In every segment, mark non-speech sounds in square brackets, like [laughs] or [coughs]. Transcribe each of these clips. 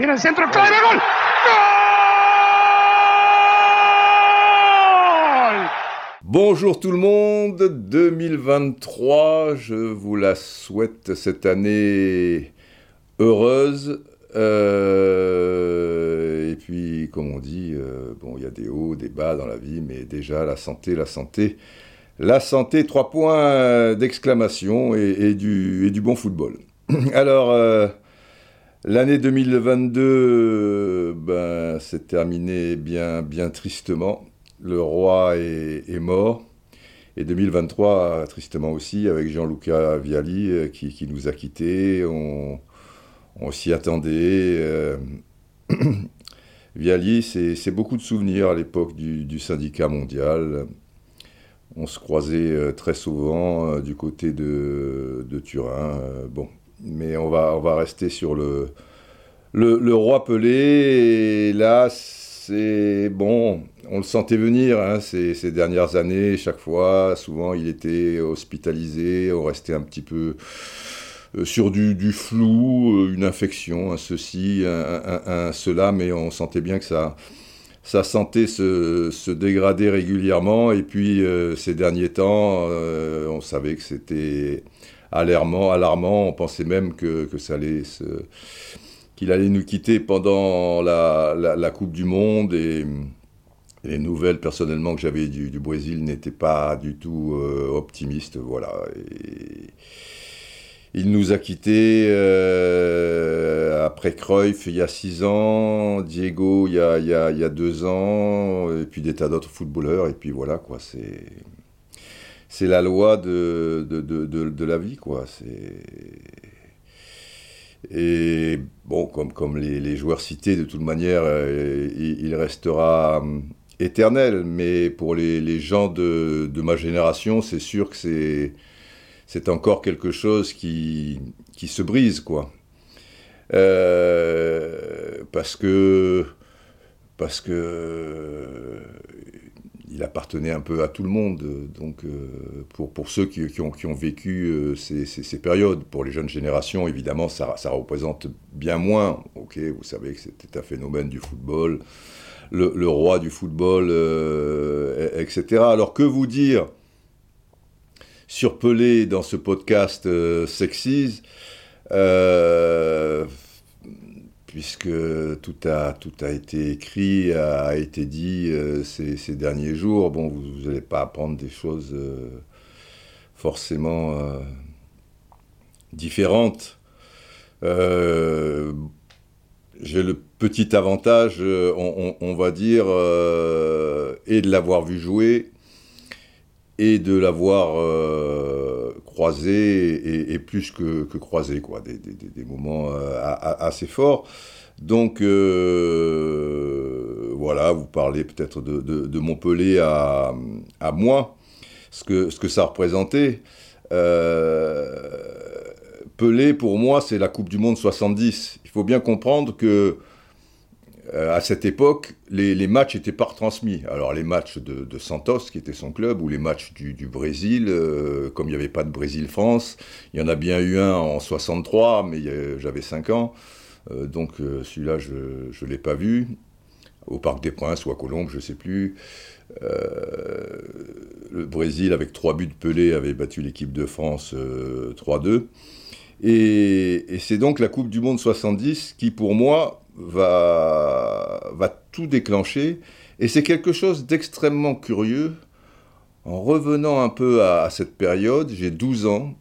Gol. Bonjour tout le monde, 2023, je vous la souhaite cette année heureuse. Euh, et puis, comme on dit, euh, bon, il y a des hauts, des bas dans la vie, mais déjà la santé, la santé, la santé, trois points d'exclamation et, du, et, bon football. [clears throat] Alors, euh, l'année 2022, ben, s'est terminée bien, bien tristement le roi est, mort. Et 2023, tristement aussi, avec Jean-Luca Viali euh, qui, nous a quittés. On, s'y attendait. Euh, [clears throat] Viali, c'est beaucoup de souvenirs à l'époque du, syndicat mondial. On se croisait euh, très souvent du côté de, Turin. bon, mais on va, on va rester sur le, le, roi Pelé. Et là, c'est bon, on le sentait venir hein, ces, dernières années, chaque fois. Souvent, il était hospitalisé, on restait un petit peu euh, sur du, flou, euh, une infection, ceci, un, cela, mais on sentait bien que ça, sa santé se, dégradait régulièrement. Et puis, euh, ces derniers temps, on savait que c'était alarmant, alarmant. On pensait même que, ça allait qu'il allait nous quitter pendant la, la Coupe du Monde et les nouvelles personnellement que j'avais du, Brésil n'étaient pas du tout euh, optimistes, voilà. il nous a quittés euh, après Cruyff il y a six ans, Diego il y a, il y a, il y a deux ans, et puis des tas d'autres footballeurs, et puis voilà quoi, c'est c'est la loi de, la vie quoi. Et bon comme comme les, joueurs cités de toute manière, euh, il, restera éternel, mais pour les, gens de, ma génération, c'est sûr que c'est, encore quelque chose qui, qui se brise, quoi. Euh, parce que parce que il appartenait un peu à tout le monde. Donc, euh, pour, pour ceux qui, ont, qui ont, vécu euh, ces, ces, périodes, pour les jeunes générations, évidemment, ça, ça représente bien moins. Ok, vous savez que c'était un phénomène du football le, roi du football, euh, etc. Alors que vous dire sur Pelé dans ce podcast Sexies puisque tout a, tout a été écrit, a, été dit ces, derniers jours. Bon, vous n'allez pas apprendre des choses forcément différentes. J'ai le petit avantage, euh, on, va dire, euh, et de l'avoir vu jouer, et de l'avoir euh, croisé, et, plus que, croisé, quoi, des, moments assez forts. Donc, voilà, vous parlez peut-être de, de, Montpellier à, moi, ce que, que ça représentait. Pelé, pour moi, c'est la Coupe du Monde 70. Il faut bien comprendre que euh, à cette époque, les, matchs n'étaient pas retransmis. Alors les matchs de, Santos, qui était son club, ou les matchs du, Brésil, euh, comme il n'y avait pas de Brésil-France, il y en a bien eu un en 63, mais j'avais 5 ans, euh, donc celui-là, je ne l'ai pas vu, au Parc des Princes ou à Colombes, je ne sais plus. le Brésil, avec 3 buts de Pelé, avait battu l'équipe de France 3-2. Et, c'est donc la Coupe du Monde 70 qui, pour moi, va, va tout déclencher. Et c'est quelque chose d'extrêmement curieux. En revenant un peu à, cette période, j'ai 12 ans,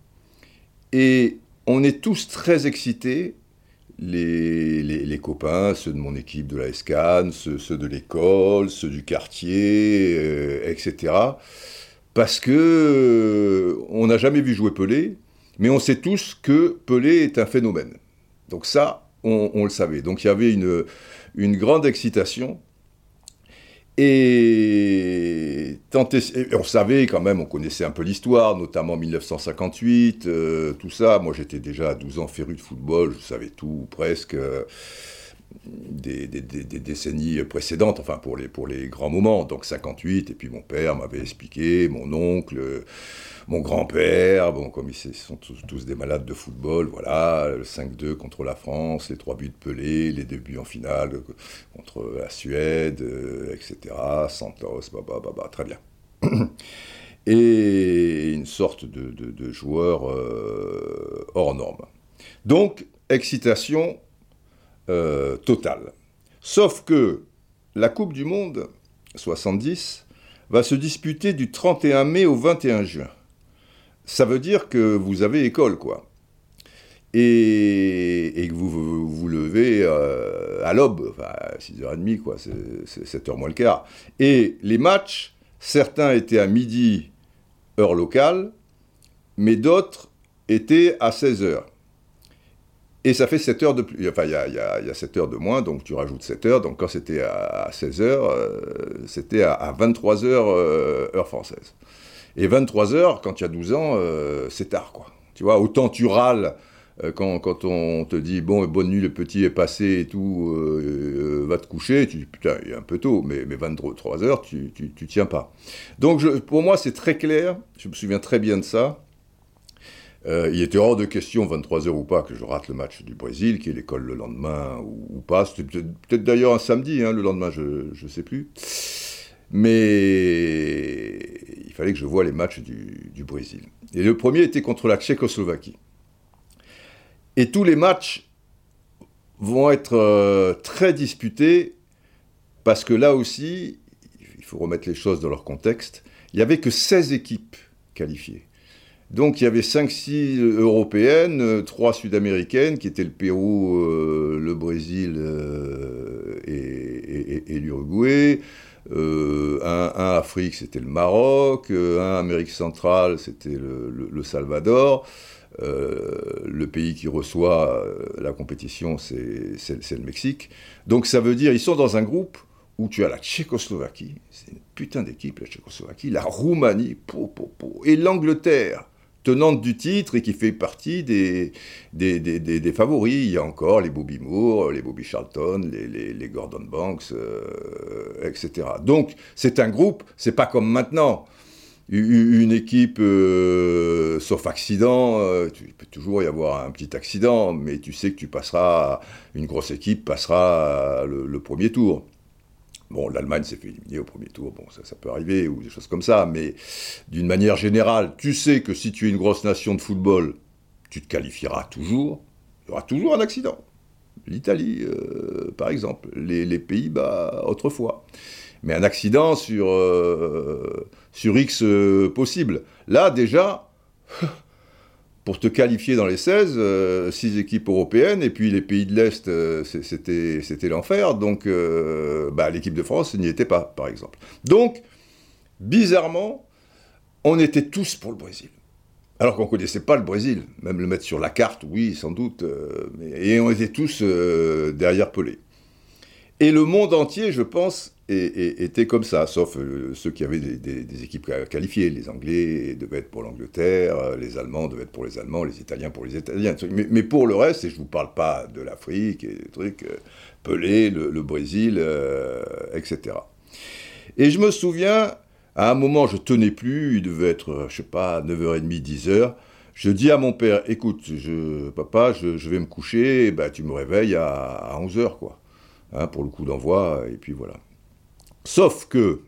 et on est tous très excités, les, les, copains, ceux de mon équipe de la SCAN, ceux, de l'école, ceux du quartier, euh, etc. Parce que euh, on n'a jamais vu jouer Pelé, mais on sait tous que Pelé est un phénomène. Donc ça, on, le savait. Donc il y avait une, grande excitation. Et, on savait quand même, on connaissait un peu l'histoire, notamment 1958, euh, tout ça. Moi j'étais déjà à 12 ans féru de football, je savais tout presque. Des, décennies précédentes, enfin pour les, pour les grands moments, donc 58, et puis mon père m'avait expliqué, mon oncle, mon grand-père, bon, comme ils sont tous, des malades de football, voilà, le 5-2 contre la France, les trois buts de Pelé, les deux buts en finale contre la Suède, euh, etc., Santos, bah, bah, bah, très bien. [clears throat] et une sorte de, joueur euh, hors norme. Donc, excitation euh, totale. Sauf que la Coupe du Monde 70 va se disputer du 31 mai au 21 juin. Ça veut dire que vous avez école, quoi. Et, que vous vous, levez euh, à l'aube, enfin, à 6h30, quoi, c'est 7h moins le quart. Et les matchs, certains étaient à midi, heure locale, mais d'autres étaient à 16h. Et ça fait 7 heures de plus. Enfin, il y a, 7 heures de moins, donc tu rajoutes 7 heures. Donc quand c'était à 16 heures, euh, c'était à, 23 heures, euh, heure française. Et 23 heures, quand tu as 12 ans, euh, c'est tard, quoi. Tu vois, autant tu râles quand, on te dit bon bonne nuit le petit est passé et tout va te coucher tu dis putain il est un peu tôt mais, mais 23 heures tu, tu, tiens pas donc pour moi c'est très clair je me souviens très bien de ça euh, il était hors de question, 23h ou pas, que je rate le match du Brésil, qui est l'école le lendemain ou, pas. C'était peut-être d'ailleurs un samedi, hein, le lendemain, je ne sais plus. Mais il fallait que je voie les matchs du, Brésil. Et le premier était contre la Tchécoslovaquie. Et tous les matchs vont être euh, très disputés parce que là aussi, il faut remettre les choses dans leur contexte, il n'y avait que 16 équipes qualifiées. Donc il y avait 5-6 européennes, 3 sud-américaines, qui étaient le Pérou, euh, le Brésil euh, et, l'Uruguay. Euh, un, Afrique, c'était le Maroc. un Amérique centrale, c'était le, Salvador. le pays qui reçoit la compétition, c'est le Mexique. Donc ça veut dire, ils sont dans un groupe où tu as la Tchécoslovaquie, c'est une putain d'équipe la Tchécoslovaquie, la Roumanie, et l'Angleterre tenante du titre et qui fait partie des, des, favoris. Il y a encore les Bobby Moore, les Bobby Charlton, les, Gordon Banks, euh, etc. Donc c'est un groupe, c'est pas comme maintenant. Une équipe, euh, sauf accident, euh, il peut toujours y avoir un petit accident, mais tu sais que tu passeras, une grosse équipe passera le premier tour. Bon, l'Allemagne s'est fait éliminer au premier tour, bon, ça, ça peut arriver, ou des choses comme ça, mais d'une manière générale, tu sais que si tu es une grosse nation de football, tu te qualifieras toujours, il y aura toujours un accident. L'Italie, euh, par exemple, les, Pays-Bas, autrefois. Mais un accident sur, euh, sur X euh, possible. Là, déjà, pour te qualifier dans les 16, 6 euh, équipes européennes, et puis les pays de l'Est, euh, c'était l'enfer, donc euh, bah, l'équipe de France n'y était pas, par exemple. Donc, bizarrement, on était tous pour le Brésil. Alors qu'on ne connaissait pas le Brésil, même le mettre sur la carte, oui, sans doute, et on était tous derrière Pelé. Et le monde entier, je pense, était comme ça, sauf euh, ceux qui avaient des, équipes qualifiées. Les Anglais devaient être pour l'Angleterre, euh, les Allemands devaient être pour les Allemands, les Italiens pour les Italiens. Mais, pour le reste, et je ne vous parle pas de l'Afrique et des trucs, euh, Pelé, le, Brésil, etc. Et je me souviens, à un moment, je tenais plus, il devait être, je sais pas, 9h30, 10h. Je dis à mon père, écoute, papa, je, vais me coucher, bah, tu me réveilles à, à 11h, quoi. Hein, pour le coup d'envoi, et puis voilà. Sauf que,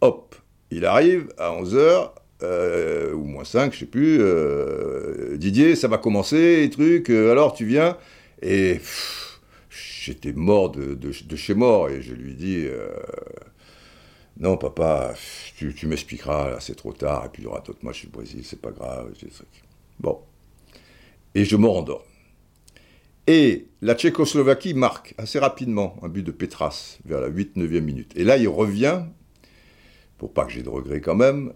hop, il arrive à 11h, euh, ou moins 5, je sais plus, euh, Didier, ça va commencer, et trucs, euh, alors tu viens, et j'étais mort de, chez mort, et je lui dis, non papa, tu, m'expliqueras, c'est trop tard, et puis il y aura d'autres matchs du Brésil, c'est pas grave, bon. Et je me rendors. Et la Tchécoslovaquie marque assez rapidement un but de Petras vers la 8-9e minute. Et là, il revient, pour pas que j'ai de regrets quand même.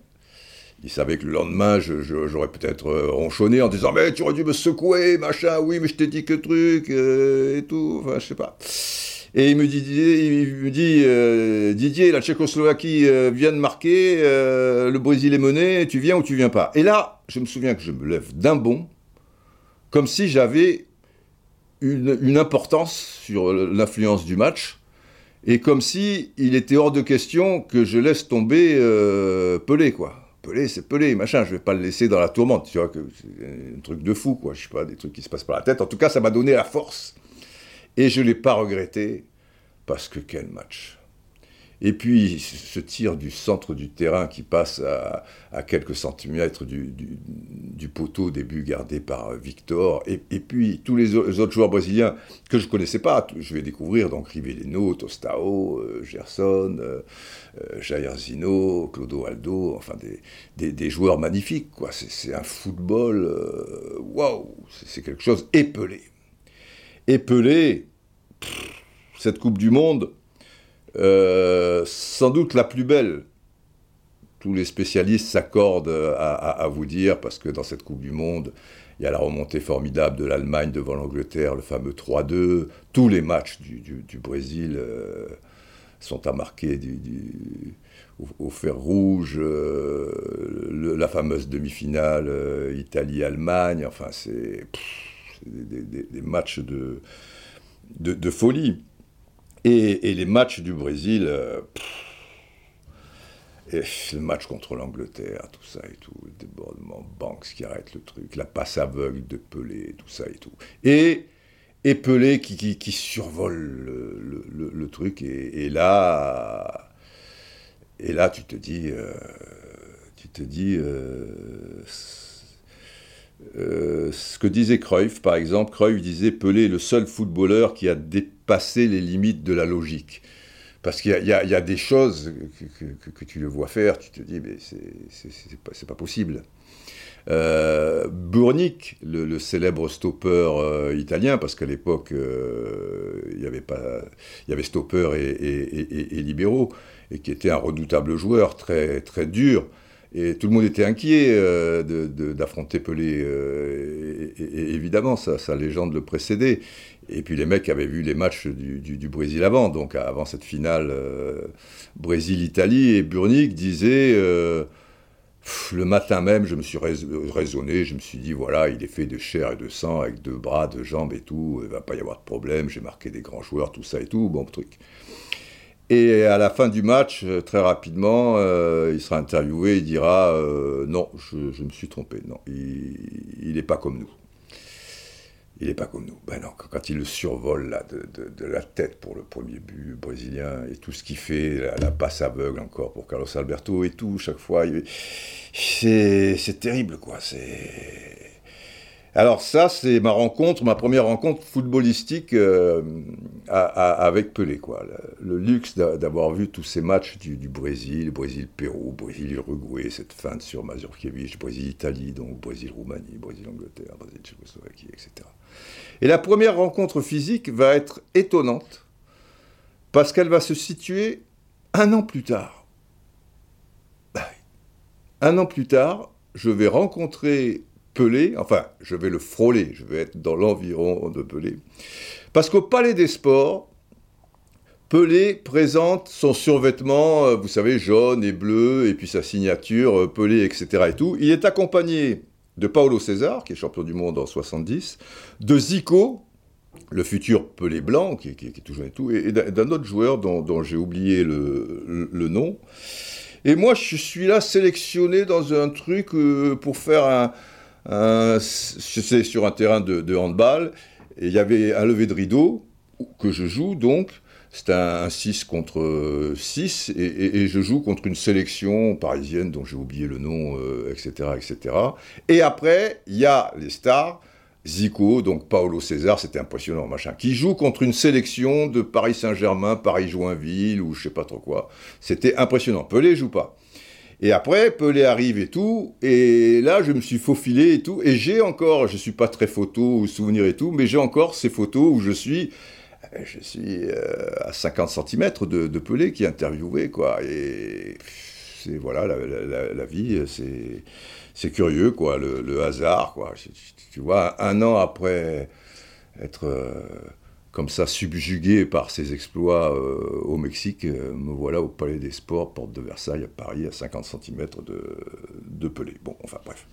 Il savait que le lendemain, j'aurais peut-être euh, ronchonné en disant Mais tu aurais dû me secouer, machin, oui, mais je t'ai dit que truc, euh, et tout, enfin, je sais pas. Et il me dit, me euh, Didier, la Tchécoslovaquie vient de marquer, le Brésil est mené, tu viens ou tu viens pas? Et là, je me souviens que je me lève d'un bond, comme si j'avais une, importance sur l'influence du match, et comme si il était hors de question que je laisse tomber euh, Pelé, quoi. Pelé, c'est Pelé, machin, je vais pas le laisser dans la tourmente, tu vois, que c'est un truc de fou, quoi, je sais pas, des trucs qui se passent par la tête. En tout cas, ça m'a donné la force, et je l'ai pas regretté, parce que quel match. Et puis ce tir du centre du terrain qui passe à, quelques centimètres du, poteau, au début gardé par Victor, et, puis tous les autres joueurs brésiliens que je ne connaissais pas, je vais découvrir, donc Rivellino, Tostao, euh, Gerson, euh, euh, Jair Zino, Clodo Aldo, enfin des, joueurs magnifiques, quoi. C'est un football, waouh, c'est quelque chose épelé. Épelé, cette Coupe du Monde, euh, sans doute la plus belle. Tous les spécialistes s'accordent à, vous dire, parce que dans cette Coupe du Monde, il y a la remontée formidable de l'Allemagne devant l'Angleterre, le fameux 3-2. Tous les matchs du, Brésil euh, sont à marquer au, fer rouge, euh, la fameuse demi-finale Italie-Allemagne. Enfin, c'est des, matchs de folie. Et, les matchs du Brésil, euh, le match contre l'Angleterre, tout ça et tout, le débordement, Banks qui arrête le truc, la passe aveugle de Pelé, tout ça et tout. Et, Pelé qui, qui, survole le, truc, et, là, et là tu te dis, euh, tu te dis, euh, ce que disait Cruyff, par exemple, Cruyff disait Pelé est le seul footballeur qui a dépassé les limites de la logique. Parce qu'il y, a des choses que, tu le vois faire, tu te dis, mais c'est pas, pas possible. Euh, Burnick, le, célèbre stopper euh, italien, parce qu'à l'époque, euh, il y avait pas, y avait stopper et, et, libéraux, et qui était un redoutable joueur, très, très dur, et tout le monde était inquiet euh, d'affronter Pelé. et, évidemment, sa, légende le précédait. Et puis les mecs avaient vu les matchs du, Brésil avant, donc avant cette finale euh, Brésil-Italie, et Burnick disait, euh, le matin même, je me suis raisonné, je me suis dit, voilà, il est fait de chair et de sang, avec deux bras, deux jambes et tout, il va pas y avoir de problème, j'ai marqué des grands joueurs, tout ça et tout, bon truc. Et à la fin du match, euh, très rapidement, il sera interviewé, il dira, non, je, me suis trompé, non, il n'est pas comme nous il n'est pas comme nous. Ben non, quand il le survole là, de, la tête pour le premier but brésilien et tout ce qu'il fait, la, passe aveugle encore pour Carlos Alberto et tout, chaque fois, c'est terrible quoi. C'est alors ça, c'est ma rencontre, ma première rencontre footballistique euh, avec Pelé. Quoi. Le, luxe d'avoir vu tous ces matchs du, Brésil, Brésil-Pérou, Brésil-Uruguay, cette fin de sur Mazurkiewicz, Brésil-Italie, donc Brésil-Roumanie, Brésil-Angleterre, Brésil-Tchécoslovaquie, etc. Et la première rencontre physique va être étonnante, parce qu'elle va se situer un an plus tard. Un an plus tard, je vais rencontrer Pelé, enfin, je vais le frôler, je vais être dans l'environ de Pelé. Parce qu'au Palais des Sports, Pelé présente son survêtement, euh, vous savez, jaune et bleu, et puis sa signature, euh, Pelé, etc. et tout. Il est accompagné de Paolo César, qui est champion du monde en 70, de Zico, le futur Pelé blanc, qui, est tout jeune et tout, et, d'un autre joueur dont, j'ai oublié le, nom. Et moi, je suis là sélectionné dans un truc euh, pour faire un, c'est sur un terrain de, handball, et il y avait un lever de rideau que je joue donc. C'est un, 6 contre 6, et, je joue contre une sélection parisienne dont j'ai oublié le nom, etc., euh, etc. Et après, il y a les stars, Zico, donc Paolo César, c'était impressionnant, machin, qui joue contre une sélection de Paris Saint-Germain, Paris-Joinville, ou je sais pas trop quoi. C'était impressionnant. Pelé joue pas. Et après, Pelé arrive et tout, et là, je me suis faufilé et tout, et j'ai encore, je suis pas très photo ou souvenir et tout, mais j'ai encore ces photos où je suis, euh, je suis euh, à 50 cm de, Pelé qui est interviewé, quoi, et c'est, voilà, la, vie, c'est, c'est curieux, quoi, le, hasard, quoi, tu, vois, un an après être... Comme ça subjugué par ses exploits euh, au Mexique, euh, me voilà au Palais des Sports, porte de Versailles, à Paris, à 50 cm de, Pelé. Bon, enfin bref.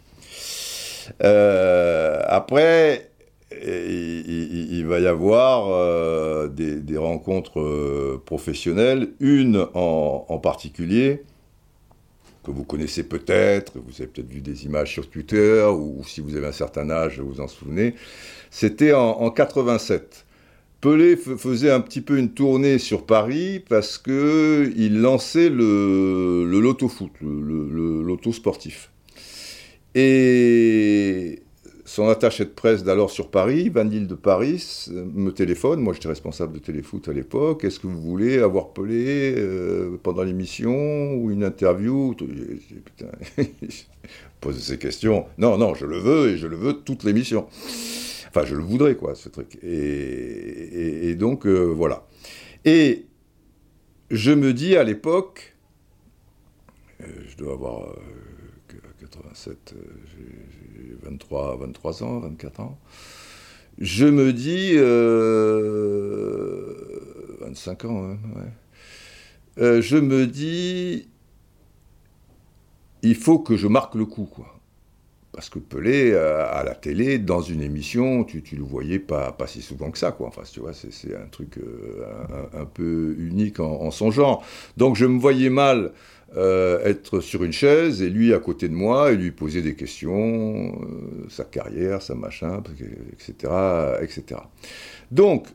Euh, après, il, va y avoir des, rencontres professionnelles, une en, particulier que vous connaissez peut-être, vous avez peut-être vu des images sur Twitter, ou, si vous avez un certain âge, vous en souvenez. C'était en 87. Pelé faisait un petit peu une tournée sur Paris parce que il lançait le, le loto foot, le, loto sportif. Et son attaché de presse d'alors sur Paris, Vanille de Paris, me téléphone. Moi, j'étais responsable de téléfoot à l'époque. Est-ce que vous voulez avoir Pelé euh, pendant l'émission ou une interview Putain, [laughs] poser ces questions. Non, non, je le veux et je le veux toute l'émission. Enfin, je le voudrais, quoi, ce truc. Et, donc, euh, voilà. Et je me dis à l'époque, euh, je dois avoir 87, euh, j'ai 23, 23 ans, 24 ans. Je me dis, 25 ans, hein, je me dis, il faut que je marque le coup, quoi. Parce que Pelé, euh, à la télé, dans une émission, tu, tu le voyais pas, pas si souvent que ça, quoi. Enfin, tu vois, c'est un truc euh, un, peu unique en, son genre. Donc, je me voyais mal euh, être sur une chaise et lui à côté de moi et lui poser des questions, sa carrière, sa machin, etc., etc. Donc,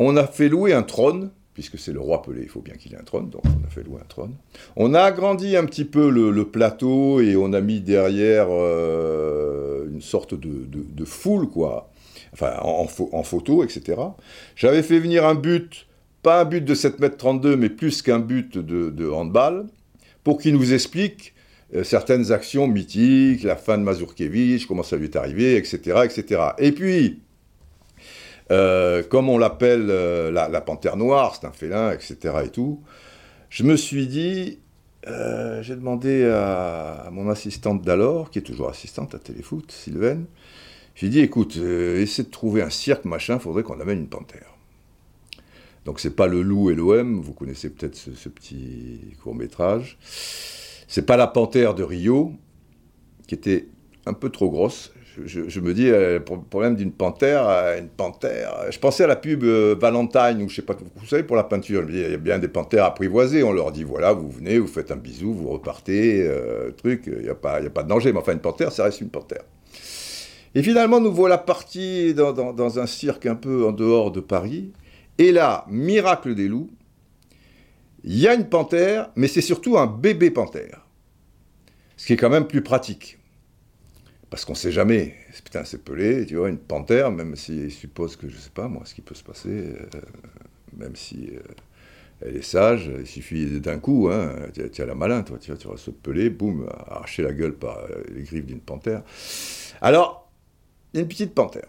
on a fait louer un trône puisque c'est le roi Pelé, il faut bien qu'il ait un trône, donc on a fait louer un trône. On a agrandi un petit peu le, plateau et on a mis derrière euh, une sorte de, foule, quoi, enfin en, photo, etc. J'avais fait venir un but, pas un but de 7 mètres 32, mais plus qu'un but de, handball, pour qu'il nous explique euh, certaines actions mythiques, la fin de Mazurkevich, comment ça lui est arrivé, etc., etc. Et puis, euh, comme on l'appelle euh, la, panthère noire, c'est un félin, etc. et tout, je me suis dit, euh, j'ai demandé à, mon assistante d'alors, qui est toujours assistante à Téléfoot, Sylvaine, j'ai dit, écoute, essaie de trouver un cirque, machin, faudrait qu'on amène une panthère. Donc c'est pas le loup et l'OM, vous connaissez peut-être ce, ce, petit court métrage. C'est pas la panthère de Rio, qui était un peu trop grosse je, me dis, euh, le problème d'une panthère, euh, une panthère. Je pensais à la pub euh, Valentine, ou je sais pas, vous savez, pour la peinture. il y a bien des panthères apprivoisées. On leur dit, voilà, vous venez, vous faites un bisou, vous repartez, truc, il n'y a, pas, a pas de danger. Mais enfin, une panthère, ça reste une panthère. Et finalement, nous voilà partis dans un cirque un peu en dehors de Paris. Et là, miracle des loups, il y a une panthère, mais c'est surtout un bébé panthère. Ce qui est quand même plus pratique. Parce qu'on ne sait jamais. Putain, c'est pelé, tu vois, une panthère, même s'il suppose que, je ne sais pas, moi, ce qui peut se passer, euh, même si euh, elle est sage, il suffit d'un coup, hein, tu as la malin, toi, tu, vois, tu vas se peler, boum, arracher la gueule par euh, les griffes d'une panthère. Alors, une petite panthère.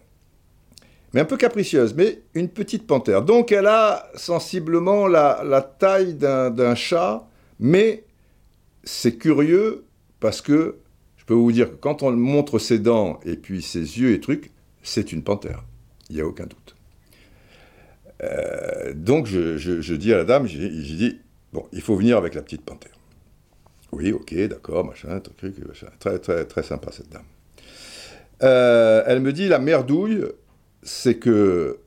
Mais un peu capricieuse, mais une petite panthère. Donc, elle a sensiblement la, taille d'un chat, mais c'est curieux parce que peux vous dire que quand on montre ses dents et puis ses yeux et trucs, c'est une panthère. Il n'y a aucun doute. Euh, donc je, dis à la dame, j'ai dit, bon, il faut venir avec la petite panthère. Oui, ok, d'accord, machin, truc, machin. Très, très, très sympa cette dame. Euh, elle me dit, la merdouille, c'est que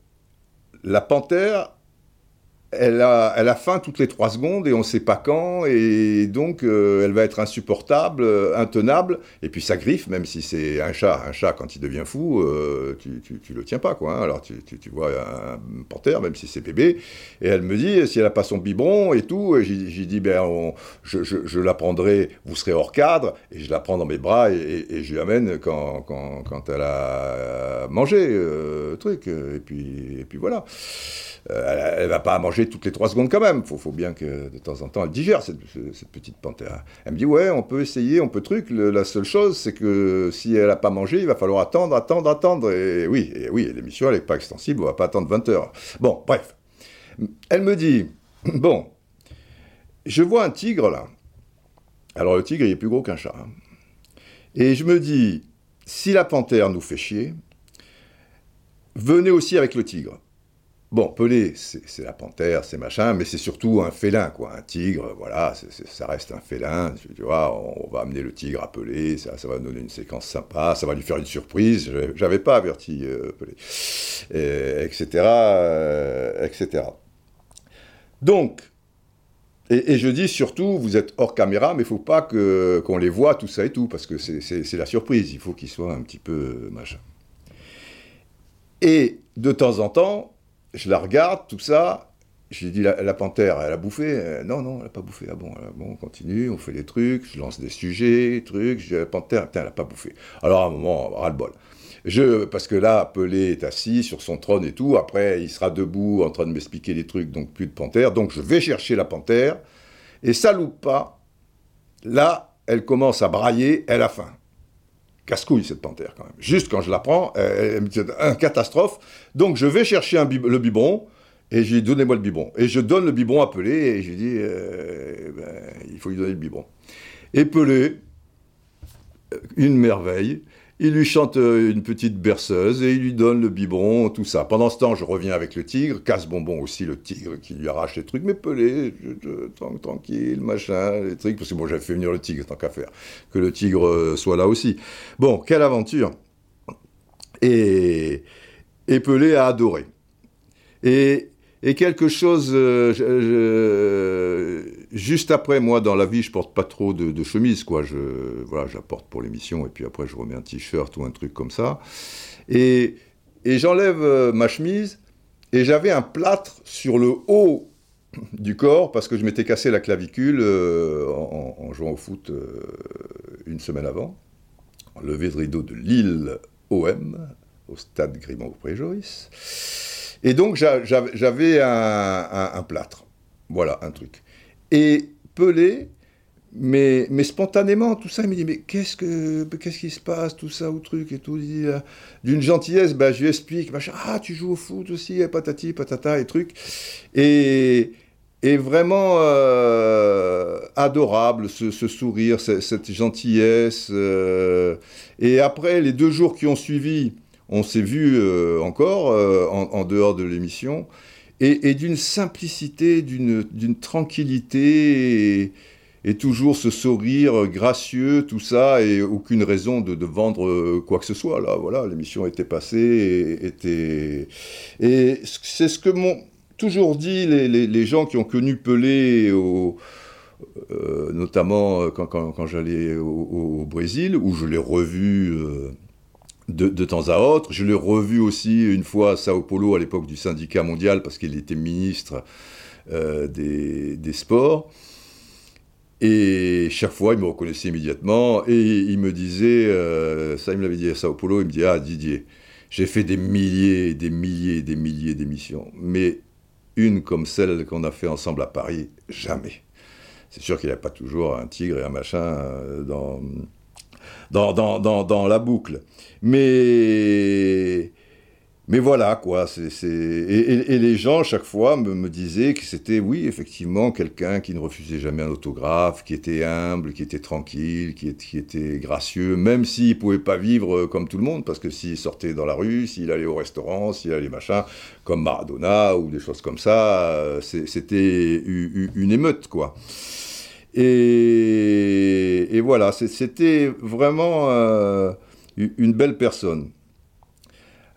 la panthère, elle a, elle a faim toutes les trois secondes et on ne sait pas quand, et donc euh, elle va être insupportable, euh, intenable, et puis ça griffe, même si c'est un chat. Un chat, quand il devient fou, euh, tu, tu, le tiens pas, quoi. Hein. Alors tu, tu, vois un panthère, même si c'est bébé, et elle me dit, si elle a pas son biberon et tout, j'ai dit, ben, je, je, la prendrai, vous serez hors cadre, et je la prends dans mes bras et, et, je l'amène quand, quand, quand, elle a mangé, truc, et puis, et puis voilà. elle, elle va pas manger toutes les trois secondes quand même. Il faut, bien que de temps en temps elle digère cette, petite panthère. Elle me dit ouais, on peut essayer, on peut truc. la seule chose, c'est que si elle n'a pas mangé, il va falloir attendre, attendre, attendre. Et oui, oui, l'émission elle n'est pas extensible, on va pas attendre 20 heures. Bon, bref. Elle me dit [clears throat] bon, je vois un tigre là. Alors le tigre il est plus gros qu'un chat. Hein. Et je me dis si la panthère nous fait chier, venez aussi avec le tigre. Bon, Pelé, c'est la panthère, c'est machin, mais c'est surtout un félin, quoi. Un tigre, voilà, ça reste un félin. Tu vois, on, va amener le tigre à Pelé, ça, va donner une séquence sympa, ça va lui faire une surprise. J'avais pas averti euh, Pelé, etc., euh, etc. Donc, et, je dis surtout, vous êtes hors caméra, mais il faut pas qu'on les voit, tout ça et tout, parce que c'est la surprise. Il faut qu'ils soient un petit peu machin. Et de temps en temps, je la regarde, tout ça. J'ai dit, la, panthère, elle a bouffé euh, Non, non, elle n'a pas bouffé. Ah bon, euh, bon, on continue, on fait des trucs, je lance des sujets, trucs. Je dis, la panthère, putain, elle n'a pas bouffé. Alors à un moment, ras-le-bol. Je, parce que là, Pelé est assis sur son trône et tout. Après, il sera debout en train de m'expliquer des trucs, donc plus de panthère. Donc je vais chercher la panthère. Et ça loupe pas. Là, elle commence à brailler, elle a faim. Casse-couille cette panthère quand même. Juste quand je la prends, elle, me dit un catastrophe. Donc je vais chercher le biberon et je lui dis donnez-moi le biberon. Et je donne le biberon à Pelé et je lui dis euh, ben, il faut lui donner le biberon. Et Pelé, une merveille, il lui chante euh, une petite berceuse et il lui donne le biberon, tout ça. Pendant ce temps, je reviens avec le tigre, casse-bonbon aussi, le tigre qui lui arrache les trucs, mais pelé, tranquille, machin, les trucs, parce que bon, j'avais fait venir le tigre, tant qu'à faire, que le tigre euh, soit là aussi. Bon, quelle aventure Et, et Pelé a adoré. Et et quelque chose, euh, juste après, moi, dans la vie, je porte pas trop de, chemise, quoi. Je, voilà, j'apporte pour l'émission, et puis après, je remets un t-shirt ou un truc comme ça. Et, et j'enlève euh, ma chemise, et j'avais un plâtre sur le haut du corps, parce que je m'étais cassé la clavicule euh, en, jouant au foot une semaine avant. Levé de rideau de Lille OM, au stade Grimont-Pré-Joris. Et donc j'avais un, plâtre. Voilà, un truc. Et Pelé, mais, spontanément, tout ça, il me dit, mais qu'est-ce, que, qu'est-ce qui se passe, tout ça, ou truc, et tout. Euh, d'une gentillesse, bah, je lui explique, ah, tu joues au foot aussi, et patati, patata, et truc. Et, et vraiment euh, adorable, ce, sourire, cette, gentillesse. Euh. et après, les deux jours qui ont suivi, on s'est vu euh, encore euh, en, dehors de l'émission, et, d'une simplicité, d'une tranquillité, et, toujours ce sourire gracieux, tout ça, et aucune raison de, vendre euh, quoi que ce soit. Là, voilà, l'émission était passée, et, était... et c'est ce que m'ont toujours dit les, gens qui ont connu Pelé notamment quand, j'allais au, Brésil, où je l'ai revu de, temps à autre. Je l'ai revu aussi une fois à Sao Paulo à l'époque du syndicat mondial parce qu'il était ministre euh, des, sports. Et chaque fois, il me reconnaissait immédiatement et il me disait, euh, ça il me l'avait dit à Sao Paulo, il me dit, ah Didier, j'ai fait des milliers, des milliers, des milliers d'émissions, mais une comme celle qu'on a fait ensemble à Paris, jamais. C'est sûr qu'il n'y a pas toujours un tigre et un machin euh, dans, dans, la boucle. Mais, mais voilà, quoi. c'est Et, les gens, chaque fois, me, me disaient que c'était, oui, effectivement, quelqu'un qui ne refusait jamais un autographe, qui était humble, qui était tranquille, qui, qui était gracieux, même s'il ne pouvait pas vivre comme tout le monde, parce que s'il sortait dans la rue, s'il allait au restaurant, s'il allait machin, comme Maradona ou des choses comme ça, euh, c'était une émeute, quoi. Et, voilà, c'était vraiment euh, une belle personne.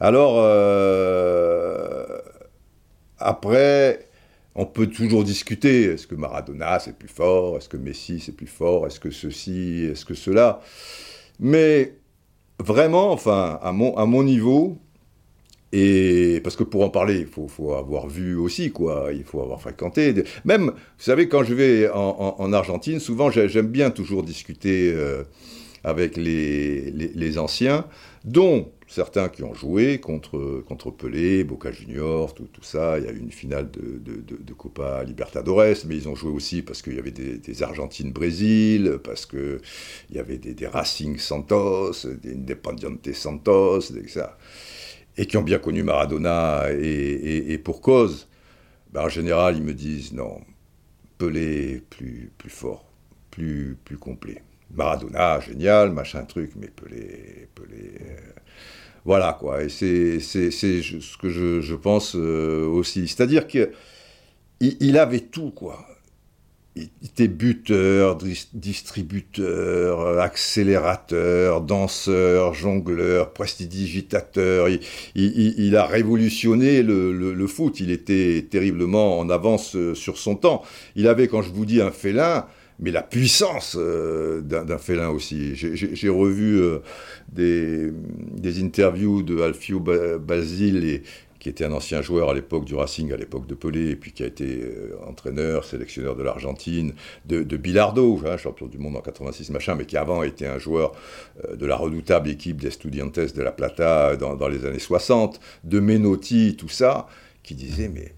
Alors, euh, après, on peut toujours discuter, est-ce que Maradona c'est plus fort, est-ce que Messi c'est plus fort, est-ce que ceci, est-ce que cela? Mais vraiment, enfin, à mon, à mon niveau, et parce que pour en parler, il faut, avoir vu aussi, quoi. Il faut avoir fréquenté. Même, vous savez, quand je vais en, Argentine, souvent, j'aime bien toujours discuter euh, avec les, anciens, dont certains qui ont joué contre, contre Pelé, Boca Juniors, tout, ça. Il y a eu une finale de, Copa Libertadores, mais ils ont joué aussi parce qu'il y avait des, des Argentines-Brésil, parce qu'il y avait des, Racing Santos, des Independiente Santos, des, ça et qui ont bien connu Maradona et, pour cause, ben, en général, ils me disent non, Pelé plus, plus fort, plus, plus complet. Maradona, génial, machin truc, mais Pelé, Pelé. Euh, Voilà, quoi. Et c'est ce que je, je pense aussi. C'est-à-dire qu'il il avait tout, quoi il était buteur, distributeur, accélérateur, danseur, jongleur, prestidigitateur. Il, a révolutionné le, foot. Il était terriblement en avance euh, sur son temps. Il avait, quand je vous dis un félin, mais la puissance euh, d'un félin aussi. J'ai revu euh, des, des, interviews de Alfio Basile et, qui était un ancien joueur à l'époque du Racing, à l'époque de Pelé, et puis qui a été euh, entraîneur, sélectionneur de l'Argentine, de, de Bilardo, hein, champion du monde en 86, machin, mais qui avant était un joueur euh, de la redoutable équipe d'Estudiantes de la Plata dans, dans, les années 60, de Menotti, tout ça, qui disait mais,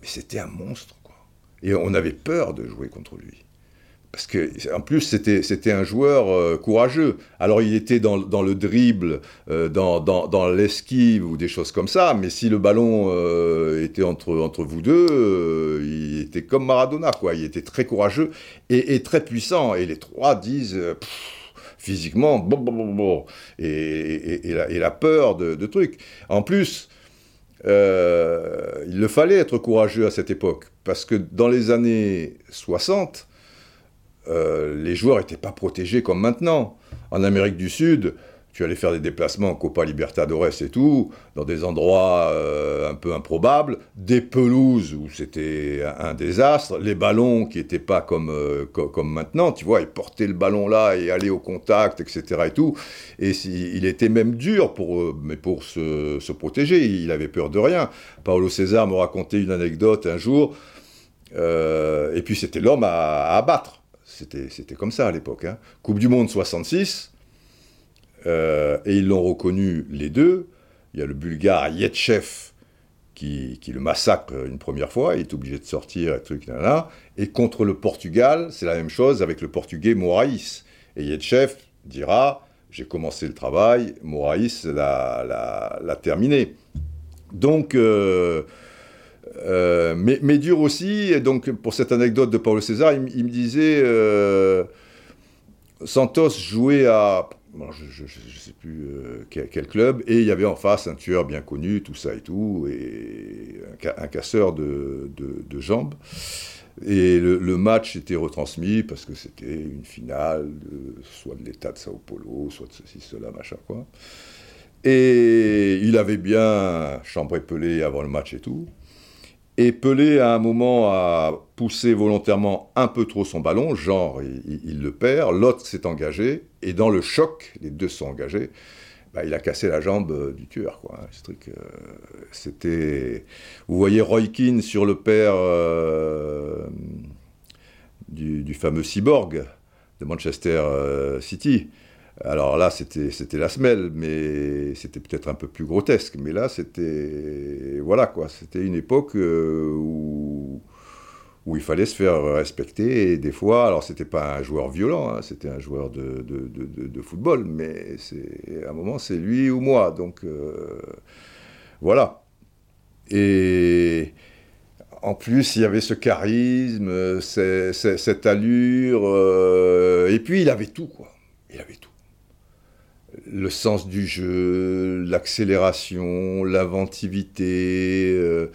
mais c'était un monstre, quoi. Et on avait peur de jouer contre lui parce que en plus c'était un joueur euh, courageux. Alors il était dans, dans le dribble, euh, dans, dans, l'esquive ou des choses comme ça, mais si le ballon euh, était entre entre vous deux, il était comme Maradona quoi. Il était très courageux et, et très puissant. Et les trois disent physiquement bon, bon, bon, bon. Et, et, et, la, et, la, peur de, de trucs. En plus. il le fallait être courageux à cette époque, parce que dans les années 60, euh, les joueurs n'étaient pas protégés comme maintenant. En Amérique du Sud, tu allais faire des déplacements en Copa Libertadores et tout, dans des endroits euh, un peu improbables, des pelouses où c'était un, désastre, les ballons qui n'étaient pas comme, euh, comme maintenant, tu vois, ils portaient le ballon là et allaient au contact, etc. et tout. Et il était même dur pour, mais pour se, protéger, il avait peur de rien. Paolo César me racontait une anecdote un jour, et puis c'était l'homme à abattre c'était comme ça à l'époque. Hein. Coupe du Monde 66, euh, et ils l'ont reconnu les deux. Il y a le Bulgare Yetchev qui, qui, le massacre une première fois, il est obligé de sortir, et truc, Et contre le Portugal, c'est la même chose avec le Portugais Moraïs. Et Yetchev dira J'ai commencé le travail, Moraïs l'a terminé. Donc. Euh, euh, mais, mais, dur aussi, et donc pour cette anecdote de Paulo César, il, me disait euh, Santos jouait à, je ne sais plus euh, quel, club, et il y avait en face un tueur bien connu, tout ça et tout, et un, casseur de, de, jambes. Et le, match était retransmis parce que c'était une finale, soit de l'État de Sao Paulo, soit de ceci, cela, machin, quoi. Et il avait bien chambré Pelé avant le match et tout. Et Pelé, à un moment, a poussé volontairement un peu trop son ballon, genre il, le perd, l'autre s'est engagé, et dans le choc, les deux sont engagés, bah, il a cassé la jambe du tueur. Quoi. Ce truc, euh, c'était... Vous voyez Roy Keane sur le père euh, du, fameux cyborg de Manchester euh, City. Alors là, c'était la semelle, mais c'était peut-être un peu plus grotesque. Mais là, c'était. Voilà quoi. C'était une époque euh, où, il fallait se faire respecter. Et des fois, alors c'était pas un joueur violent, hein, c'était un joueur de, football, mais à un moment, c'est lui ou moi. Donc euh, voilà. Et en plus, il y avait ce charisme, cette allure, euh, et puis il avait tout, quoi. Il avait tout le sens du jeu, l'accélération, l'inventivité, euh,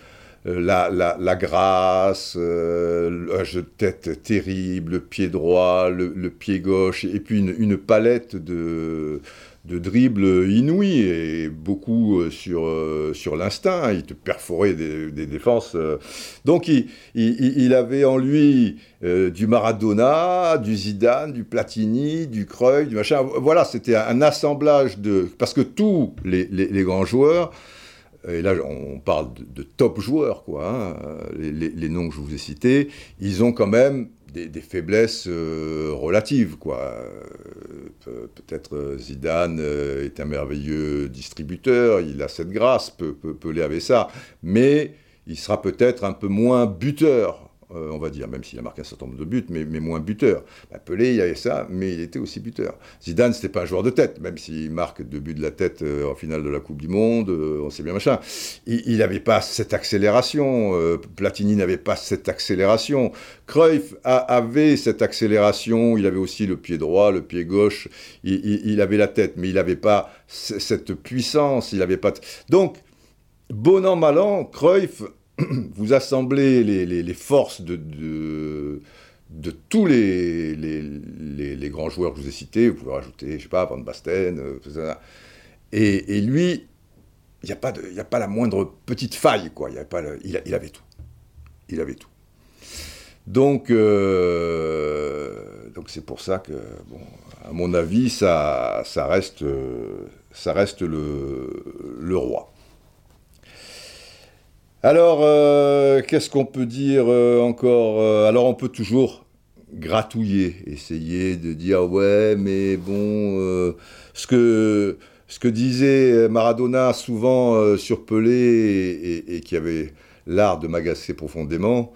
euh, la, grâce, euh, un jeu de tête terrible, le pied droit, le, pied gauche, et puis une palette de, de dribble inouï et beaucoup euh, sur, euh, sur l'instinct. Il te perforait des, défenses. Euh. Donc il, il, avait en lui du Maradona, du Zidane, du Platini, du Cruyff, du machin. Voilà, c'était un assemblage de... Parce que tous les, les, grands joueurs, et là on parle de, top joueurs, quoi, hein, les, les, noms que je vous ai cités, ils ont quand même des, faiblesses euh, relatives, quoi. Euh, peut-être euh, Zidane est un merveilleux distributeur, il a cette grâce, peut, peut, ça, mais il sera peut-être un peu moins buteur. Euh, on va dire, même s'il a marqué un certain nombre de buts, mais, moins buteur. Bah, Pelé, il y avait ça, mais il était aussi buteur. Zidane, c'était pas un joueur de tête, même s'il marque deux buts de la tête euh, en finale de la Coupe du Monde, euh, on sait bien machin. Il n'avait pas cette accélération, Platini n'avait pas cette accélération. Cruyff avait cette accélération, il avait aussi le pied droit, le pied gauche, il, avait la tête, mais il n'avait pas cette puissance, il n'avait pas... Donc, bon an, mal an, Cruyff [clears throat] vous assemblez les, forces de, tous les, grands joueurs que je vous ai cités, vous pouvez rajouter, je sais pas, Van Basten, euh, et, lui, il n'y a, pas la moindre petite faille, il, avait tout. Il avait tout. Donc, euh, c'est pour ça que, à mon avis, ça, ça reste, le roi. Alors, euh, qu'est-ce qu'on peut dire euh, encore euh, Alors, on peut toujours gratouiller, essayer de dire ouais, mais bon, ce que disait Maradona souvent sur Pelé et qui avait l'art de m'agacer profondément,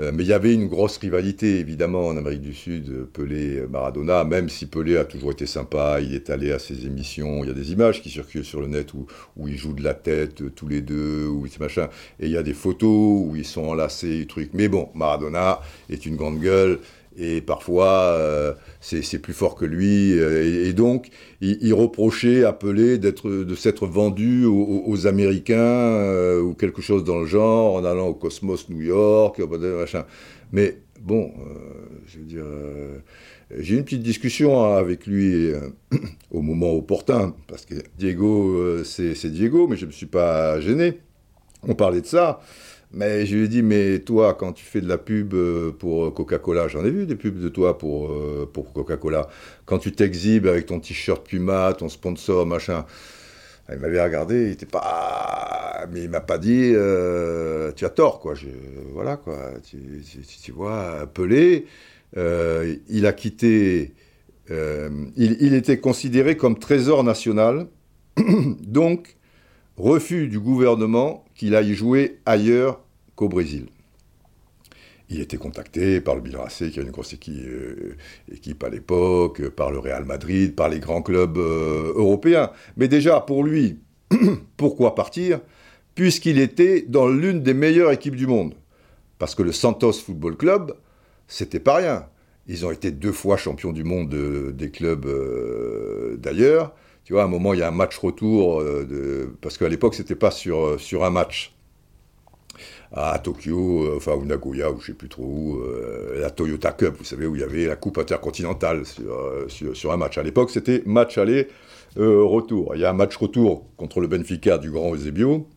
mais il y avait une grosse rivalité, évidemment, en Amérique du Sud, Pelé-Maradona, même si Pelé a toujours été sympa, il est allé à ses émissions, il y a des images qui circulent sur le net où, où ils jouent de la tête euh, tous les deux, ou machin, et il y a des photos où ils sont enlacés, trucs. Mais bon, Maradona est une grande gueule, et parfois euh, c'est plus fort que lui. Euh, et, donc, il, reprochait Pelé de s'être vendu aux, Américains euh, ou quelque chose dans le genre, en allant au Cosmos New York, machin. Mais bon, j'ai eu une petite discussion avec lui [clears throat] au moment opportun, parce que Diego, c'est Diego, mais je ne me suis pas gêné. On parlait de ça. Mais je lui ai dit, mais toi, quand tu fais de la pub euh, pour Coca-Cola, j'en ai vu des pubs de toi pour, euh, pour Coca-Cola, quand tu t'exhibes avec ton t-shirt Puma, ton sponsor, machin, il m'avait regardé, il était pas... Mais il m'a pas dit, euh, tu as tort, quoi. Voilà, quoi. Tu, vois, Pelé, il a quitté... Il était considéré comme trésor national, [coughs] donc refus du gouvernement qu'il aille jouer ailleurs qu'au Brésil. Il était contacté par le AC, qui a une grosse euh, équipe, à l'époque, par le Real Madrid, par les grands clubs euh, européens. Mais déjà, pour lui, [clears throat] pourquoi partir? Puisqu'il était dans l'une des meilleures équipes du monde. Parce que le Santos Football Club, c'était pas rien. Ils ont été deux fois champions du monde des clubs euh, d'ailleurs. Tu vois, à un moment, il y a un match retour, euh, parce qu'à l'époque, c'était pas sur, euh, sur un match. À Tokyo, euh, enfin, ou Nagoya, ou je sais plus trop où, la Toyota Cup, vous savez, où il y avait la Coupe intercontinentale sur, sur, un match. À l'époque, c'était match aller, retour. Il y a un match retour contre le Benfica du Grand Eusebio.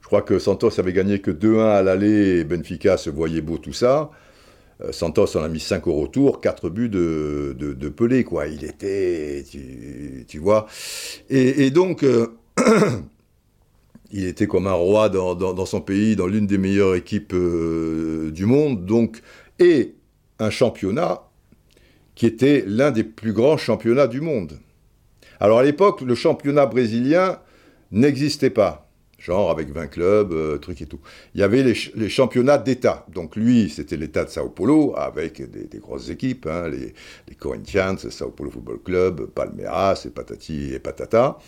Je crois que Santos avait gagné que 2-1 à l'aller, et Benfica se voyait beau tout ça. Euh, Santos en a mis 5 au retour, 4 buts de, Pelé, quoi. Il était, tu, vois. Et, donc, euh, [clears throat] il était comme un roi dans, son pays, dans l'une des meilleures équipes euh, du monde, donc, et un championnat qui était l'un des plus grands championnats du monde. Alors à l'époque, le championnat brésilien n'existait pas genre avec 20 clubs, euh, trucs et tout. Il y avait les, championnats d'État. Donc lui, c'était l'État de Sao Paulo, avec des, grosses équipes, hein, les, les, Corinthians, Sao Paulo Football Club, Palmeiras et patati et patata.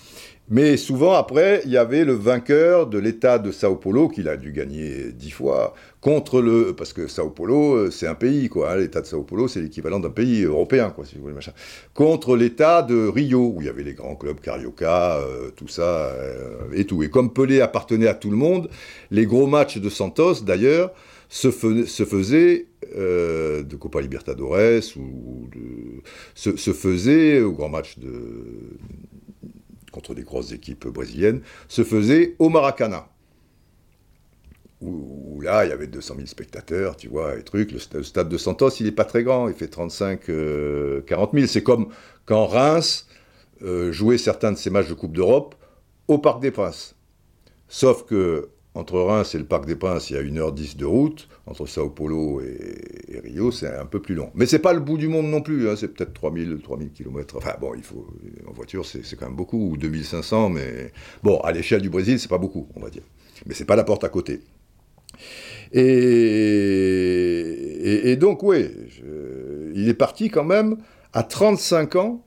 Mais souvent, après, il y avait le vainqueur de l'État de Sao Paulo, qu'il a dû gagner dix fois, contre le... Parce que Sao Paulo, euh, c'est un pays, quoi. Hein, L'État de Sao Paulo, c'est l'équivalent d'un pays européen, quoi, si vous voulez, machin. Contre l'État de Rio, où il y avait les grands clubs Carioca, euh, tout ça, euh, et tout. Et comme Pelé appartenait à tout le monde, les gros matchs de Santos, d'ailleurs, se, faisaient de Copa Libertadores ou se faisaient au grand match de contre des grosses équipes brésiliennes, se faisait au Maracana. Où, là, il y avait 200 000 spectateurs, tu vois, et trucs. Le, stade de Santos, il n'est pas très grand, il fait 35, 40 000. C'est comme quand Reims euh, jouait certains de ses matchs de Coupe d'Europe au Parc des Princes. Sauf que entre Reims et le Parc des Princes, il y a 1h10 de route. Entre Sao Paulo et, Rio, c'est un peu plus long. Mais c'est pas le bout du monde non plus. Hein. C'est peut-être 3000, 3000 km. Bon, il faut, en voiture, c'est quand même beaucoup. Ou 2500, mais bon, à l'échelle du Brésil, c'est pas beaucoup, on va dire. Mais c'est pas la porte à côté. Et, et, donc, oui, il est parti quand même à 35 ans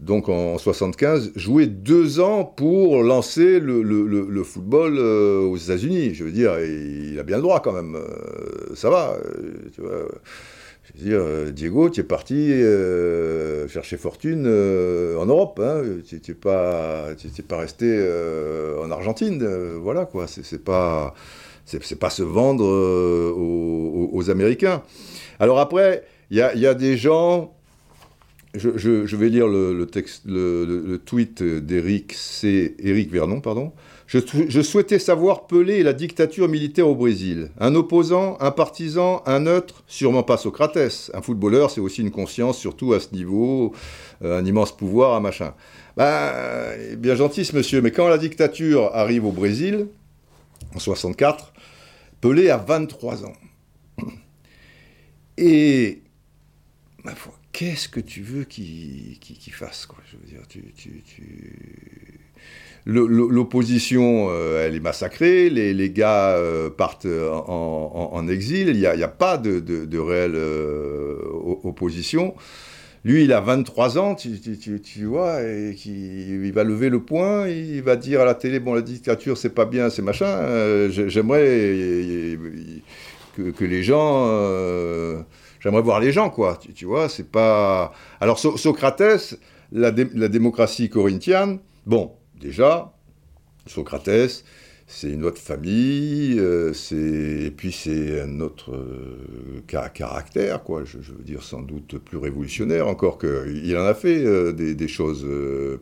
donc en 75, jouer deux ans pour lancer le, football euh, aux États-Unis. Je veux dire, il a bien le droit quand même. Euh, ça va. Euh, tu vois. Je veux dire, Diego, tu es parti chercher fortune en Europe. Hein. tu n'es pas, pas resté en Argentine. voilà quoi. C'est pas, c'est pas se vendre aux, Américains. Alors après, il y a, y a des gens je, vais lire le, tweet d'Éric C. Éric Vernon, pardon. Je, souhaitais savoir Pelé et la dictature militaire au Brésil. Un opposant, un partisan, un neutre, sûrement pas Socrates. Un footballeur, c'est aussi une conscience, surtout à ce niveau, euh, un immense pouvoir, un machin. Ben, bien gentil ce monsieur, mais quand la dictature arrive au Brésil, en 64, Pelé a 23 ans. Et, ma foi, qu'est-ce que tu veux qu'il fasse Je veux dire, L'opposition, euh, elle est massacrée, les, gars euh, partent en, exil, il n'y a, pas de, réelle euh, opposition. Lui, il a 23 ans, tu, vois, et il va lever le poing, il va dire à la télé, bon, la dictature, c'est pas bien, c'est machin. J'aimerais que, les gens j'aimerais voir les gens, quoi. Tu, vois, c'est pas. Alors, Socrates, la, la démocratie corinthienne, bon, déjà, Socrates, c'est une autre famille, euh, et puis c'est un autre euh, caractère, quoi. Je, veux dire sans doute plus révolutionnaire, encore qu'il en a fait euh, des, choses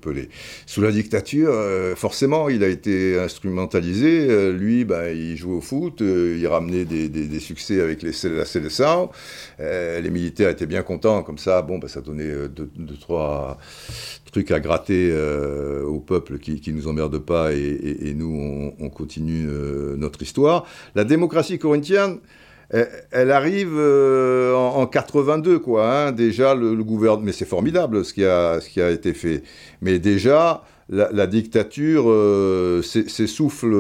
pelées. Sous la dictature, forcément, il a été instrumentalisé. lui, ben, il jouait au foot, il ramenait des, succès avec les, la Célestin. les militaires étaient bien contents, comme ça, bon, ben, ça donnait deux, trois trucs à gratter au peuple qui, qui nous emmerde pas, et, nous, on continue euh, notre histoire. La démocratie corinthienne, elle, arrive euh, en, 82, quoi. Hein. déjà, le, gouvernement, mais c'est formidable ce qui, a, été fait. Mais déjà, la, dictature euh, s'essouffle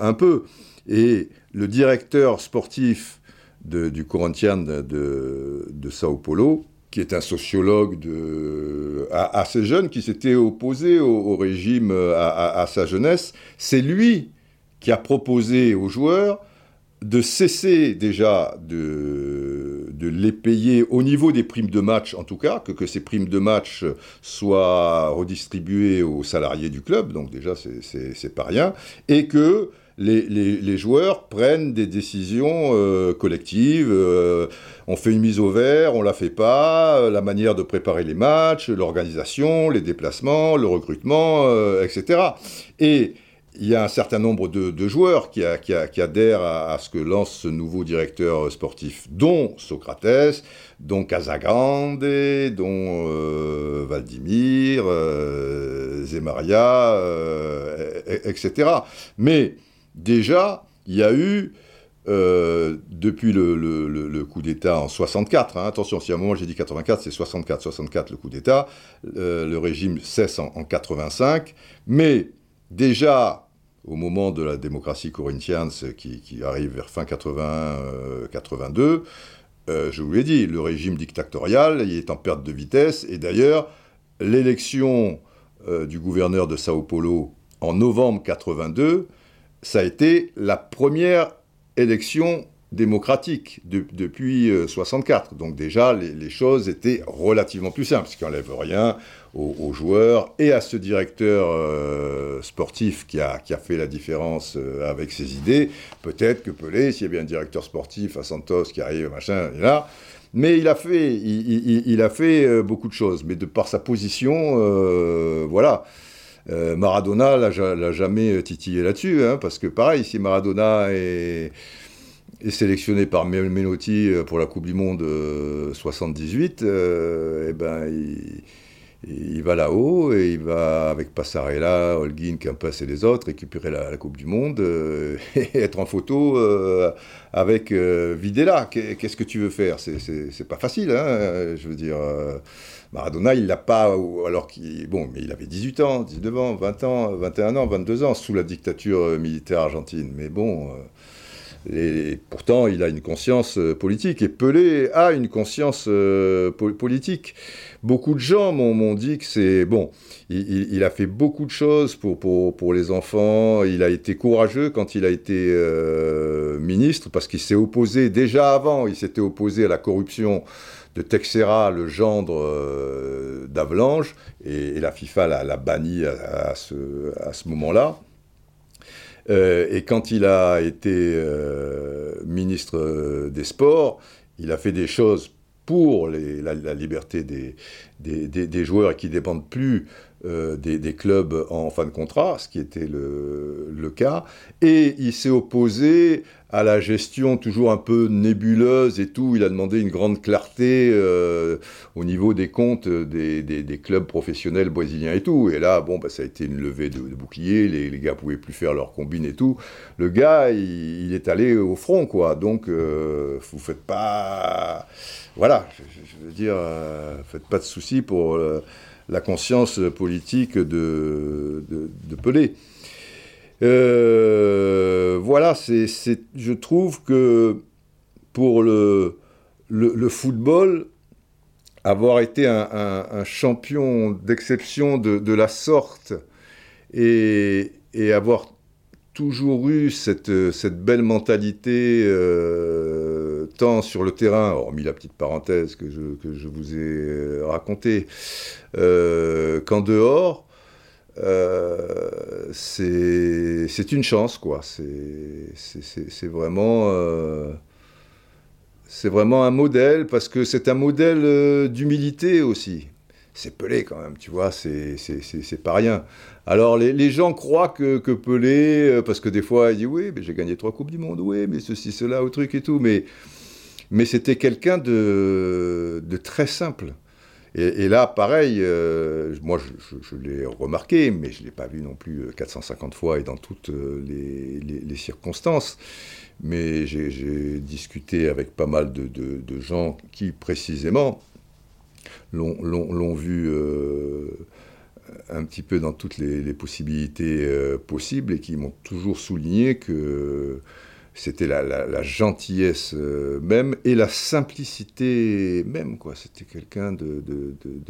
un peu. Et le directeur sportif du Corinthians de, de Sao Paulo, qui est un sociologue assez jeune, qui s'était opposé au, régime à, sa jeunesse, c'est lui qui a proposé aux joueurs de cesser déjà de, de, les payer au niveau des primes de match, en tout cas, que, que ces primes de match soient redistribuées aux salariés du club, donc déjà c'est pas rien, et que les, joueurs prennent des décisions euh, collectives. Euh, on fait une mise au vert, on la fait pas, euh, la manière de préparer les matchs, l'organisation, les déplacements, le recrutement, etc. Et il y a un certain nombre de, joueurs qui, adhèrent à, ce que lance ce nouveau directeur sportif, dont Socrates, dont Casagrande, dont Valdimir, Zemaria, etc. Mais déjà, il y a eu, depuis le, coup d'État en 64, hein, attention, si à un moment j'ai dit 84, c'est 64, 64 le coup d'État, le régime cesse en, en 85, mais déjà au moment de la démocratie corinthienne qui, qui arrive vers fin 81-82, euh, euh, je vous l'ai dit, le régime dictatorial il est en perte de vitesse. Et d'ailleurs, l'élection euh, du gouverneur de Sao Paulo en novembre 82, ça a été la première élection démocratique depuis 64. Donc déjà, les, choses étaient relativement plus simples, ce qui n'enlève rien aux, joueurs et à ce directeur euh, sportif qui a, qui a fait la différence euh, avec ses idées. Peut-être que Pelé, s'il y a bien un directeur sportif à Santos qui arrive, machin, il là. Mais il a fait, il, a fait euh, beaucoup de choses. Mais de par sa position, voilà. Maradona l'a jamais titillé là-dessus, hein, parce que pareil, si Maradona est, sélectionné par Menotti pour la Coupe du Monde 78, eh ben, il, il va là-haut et il va, avec Passarella, Holguin, Campas et les autres, récupérer la, Coupe du Monde euh, [laughs] et être en photo euh, avec euh, Videla. Qu'est-ce que tu veux faire? C'est pas facile, hein, je veux dire. Maradona, il l'a pas, alors qu'il. Bon, mais il avait 18 ans, 19 ans, 20 ans, 21 ans, 22 ans, sous la dictature militaire argentine. Mais bon. Et pourtant, il a une conscience euh, politique. Et Pelé a une conscience euh, politique. Beaucoup de gens m'ont dit que c'est... Bon, il, a fait beaucoup de choses pour, les enfants. Il a été courageux quand il a été euh, ministre, parce qu'il s'est opposé, déjà avant, il s'était opposé à la corruption de Texera, le gendre d'Avalanche, et, la FIFA l'a banni à ce moment-là. Euh, et quand il a été euh, ministre euh, des Sports, il a fait des choses pour la, liberté des, des, joueurs qui ne dépendent plus des, clubs en fin de contrat, ce qui était le cas. Et il s'est opposé à la gestion toujours un peu nébuleuse et tout. Il a demandé une grande clarté euh, au niveau des comptes des, des, clubs professionnels brésiliens et tout. Et là, bon, bah, ça a été une levée de, bouclier. Les, les, gars pouvaient plus faire leur combine et tout. Le gars, il, est allé au front, quoi. Donc, euh, vous faites pas, voilà, je, veux dire, euh, faites pas de soucis pour euh, la conscience politique de, de, de Pelé. Euh, voilà, c'est, je trouve que pour le, football, avoir été un, champion d'exception de, la sorte et, avoir toujours eu cette, belle mentalité, euh, tant sur le terrain, hormis la petite parenthèse que je, que je vous ai racontée, euh, qu'en dehors, euh, c'est une chance, quoi. C'est vraiment, euh, c'est vraiment un modèle, parce que c'est un modèle euh, d'humilité aussi. C'est Pelé quand même, tu vois, c'est pas rien. Alors les, gens croient que, Pelé, parce que des fois il dit oui, mais j'ai gagné trois coupes du monde, oui, mais ceci, cela, au truc et tout, mais, mais c'était quelqu'un de très simple. Et, là, pareil, euh, moi je, l'ai remarqué, mais je ne l'ai pas vu non plus 450 euh, fois et dans toutes euh, les, circonstances. Mais j'ai discuté avec pas mal de, gens qui, précisément, l'ont vu un petit peu dans toutes les, possibilités possibles et qui m'ont toujours souligné que c'était la, gentillesse euh, même et la simplicité même. quoi. C'était quelqu'un de,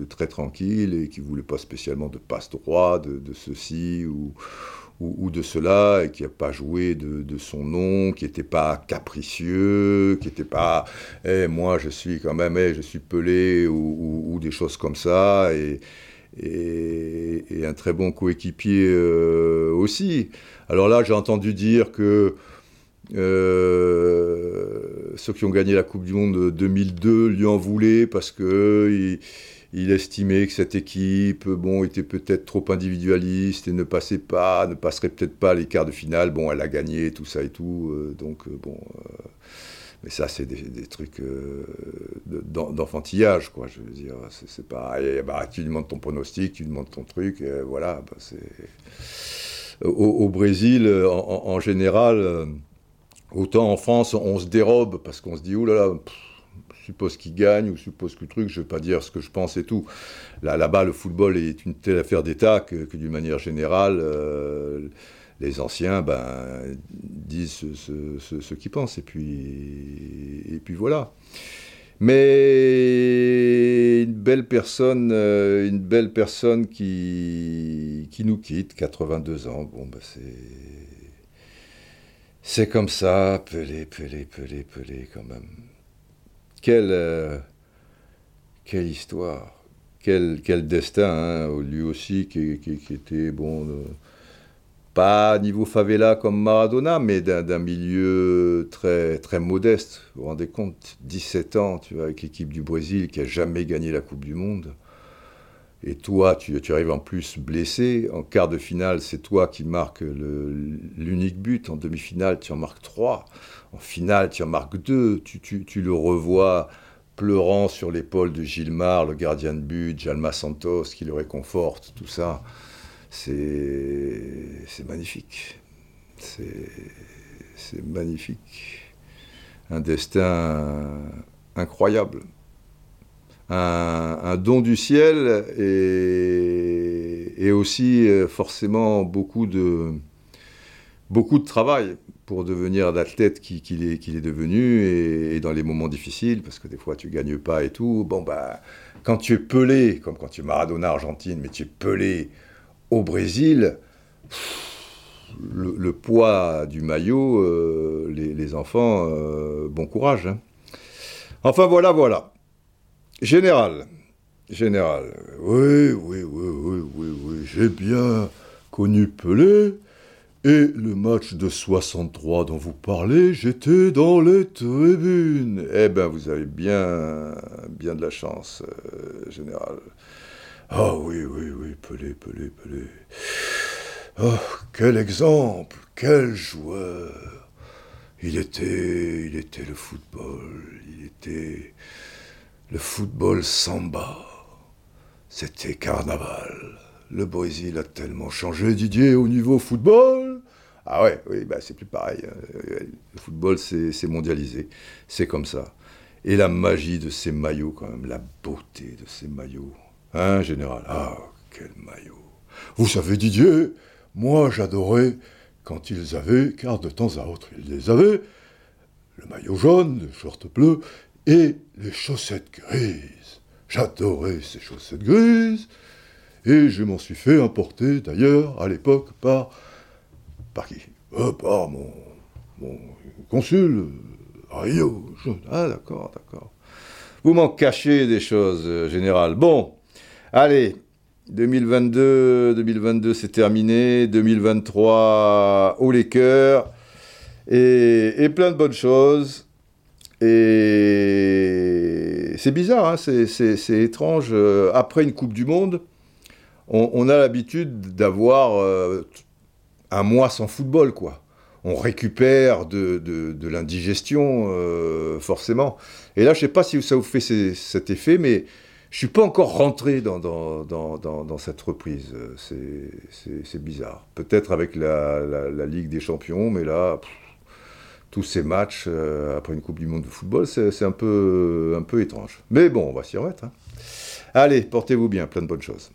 très tranquille et qui voulait pas spécialement de passe-droit, de, ceci ou, de cela, et qui n'a pas joué de, son nom, qui n'était pas capricieux, qui n'était pas eh, moi je suis quand même, eh, je suis pelé ou, des choses comme ça. Et, et, un très bon coéquipier euh, aussi. Alors là, j'ai entendu dire que euh, ceux qui ont gagné la Coupe du Monde 2002 lui en voulaient parce que il, estimait que cette équipe, bon, était peut-être trop individualiste et ne passait pas, ne passerait peut-être pas les quarts de finale. Bon, elle a gagné, tout ça et tout. Euh, donc euh, bon, mais ça c'est des, trucs d'enfantillage, quoi. Je veux dire, c'est pas, bah, tu demandes ton pronostic, tu demandes ton truc, voilà. Bah, c'est au, Brésil, en général Autant en France, on se dérobe parce qu'on se dit, oh là là, suppose qu'il gagne ou suppose que truc, je ne vais pas dire ce que je pense et tout. Là, là-bas, le football est une telle affaire d'État que, d'une manière générale, euh, les anciens ben, disent ce, qu'ils pensent et puis, voilà. Mais une belle personne, euh, une belle personne qui, qui nous quitte, 82 ans, bon, ben c'est c'est comme ça, pelé, pelé, pelé, pelé, quand même. Quelle, euh, histoire, quel, destin, hein, lui aussi qui, qui, était, bon, euh, pas niveau favela comme Maradona, mais d'un milieu très, très modeste. Vous vous rendez compte, 17 ans, tu vois, avec l'équipe du Brésil qui a jamais gagné la Coupe du Monde. Et toi, tu, arrives en plus blessé. En quart de finale, c'est toi qui marques l'unique but. En demi-finale, tu en marques trois. En finale, tu en marques deux. Tu, le revois pleurant sur l'épaule de Gilmar, le gardien de but, Jalma Santos, qui le réconforte, tout ça. C'est magnifique. C'est magnifique. Un destin incroyable un, don du ciel et, aussi euh, forcément beaucoup de, beaucoup de travail. pour devenir l'athlète qu'il est, est devenu et, dans les moments difficiles, parce que des fois tu gagnes pas et tout. Bon, bah, quand tu es pelé, comme quand tu es Maradona Argentine, mais tu es pelé au Brésil, le, poids du maillot, euh, les, enfants, euh, bon courage. Hein. Enfin voilà, voilà. Général, général, oui, oui, oui, oui, oui, oui, j'ai bien connu Pelé. Et le match de 63 dont vous parlez, j'étais dans les tribunes. Eh ben, vous avez bien, bien de la chance, euh, général. Ah oui, oui, oui, Pelé, Pelé, Pelé. Oh, quel exemple, quel joueur. Il était, il était le football, il était le football samba. C'était carnaval. Le Brésil a tellement changé, Didier, au niveau football. Ah ouais, oui, bah c'est plus pareil. Hein. Le football, c'est mondialisé. C'est comme ça. Et la magie de ces maillots, quand même, la beauté de ces maillots. Hein, général? Ah, quel maillot Vous savez, Didier, moi j'adorais quand ils avaient, car de temps à autre ils les avaient, le maillot jaune, le short bleu et les chaussettes grises. J'adorais ces chaussettes grises. Et je m'en suis fait importer d'ailleurs à l'époque par. par qui? Euh, Par mon, mon consul. Ah d'accord, d'accord. Vous m'en cachez des choses, euh, général. Bon, allez, 2022, 2022 c'est terminé. 2023, haut les cœurs. Et, et, plein de bonnes choses. Et c'est bizarre, hein, c'est étrange. Euh, après une Coupe du Monde, on, a l'habitude d'avoir euh, un mois sans football, quoi. On récupère de, l'indigestion, euh, forcément. Et là, je ne sais pas si ça vous fait cet effet, mais je ne suis pas encore rentré dans, dans, cette reprise. C'est bizarre. Peut-être avec la, Ligue des Champions, mais là, tous ces matchs euh, après une Coupe du Monde de football, c'est un peu, un peu étrange. Mais bon, on va s'y remettre. Hein. Allez, portez-vous bien, plein de bonnes choses.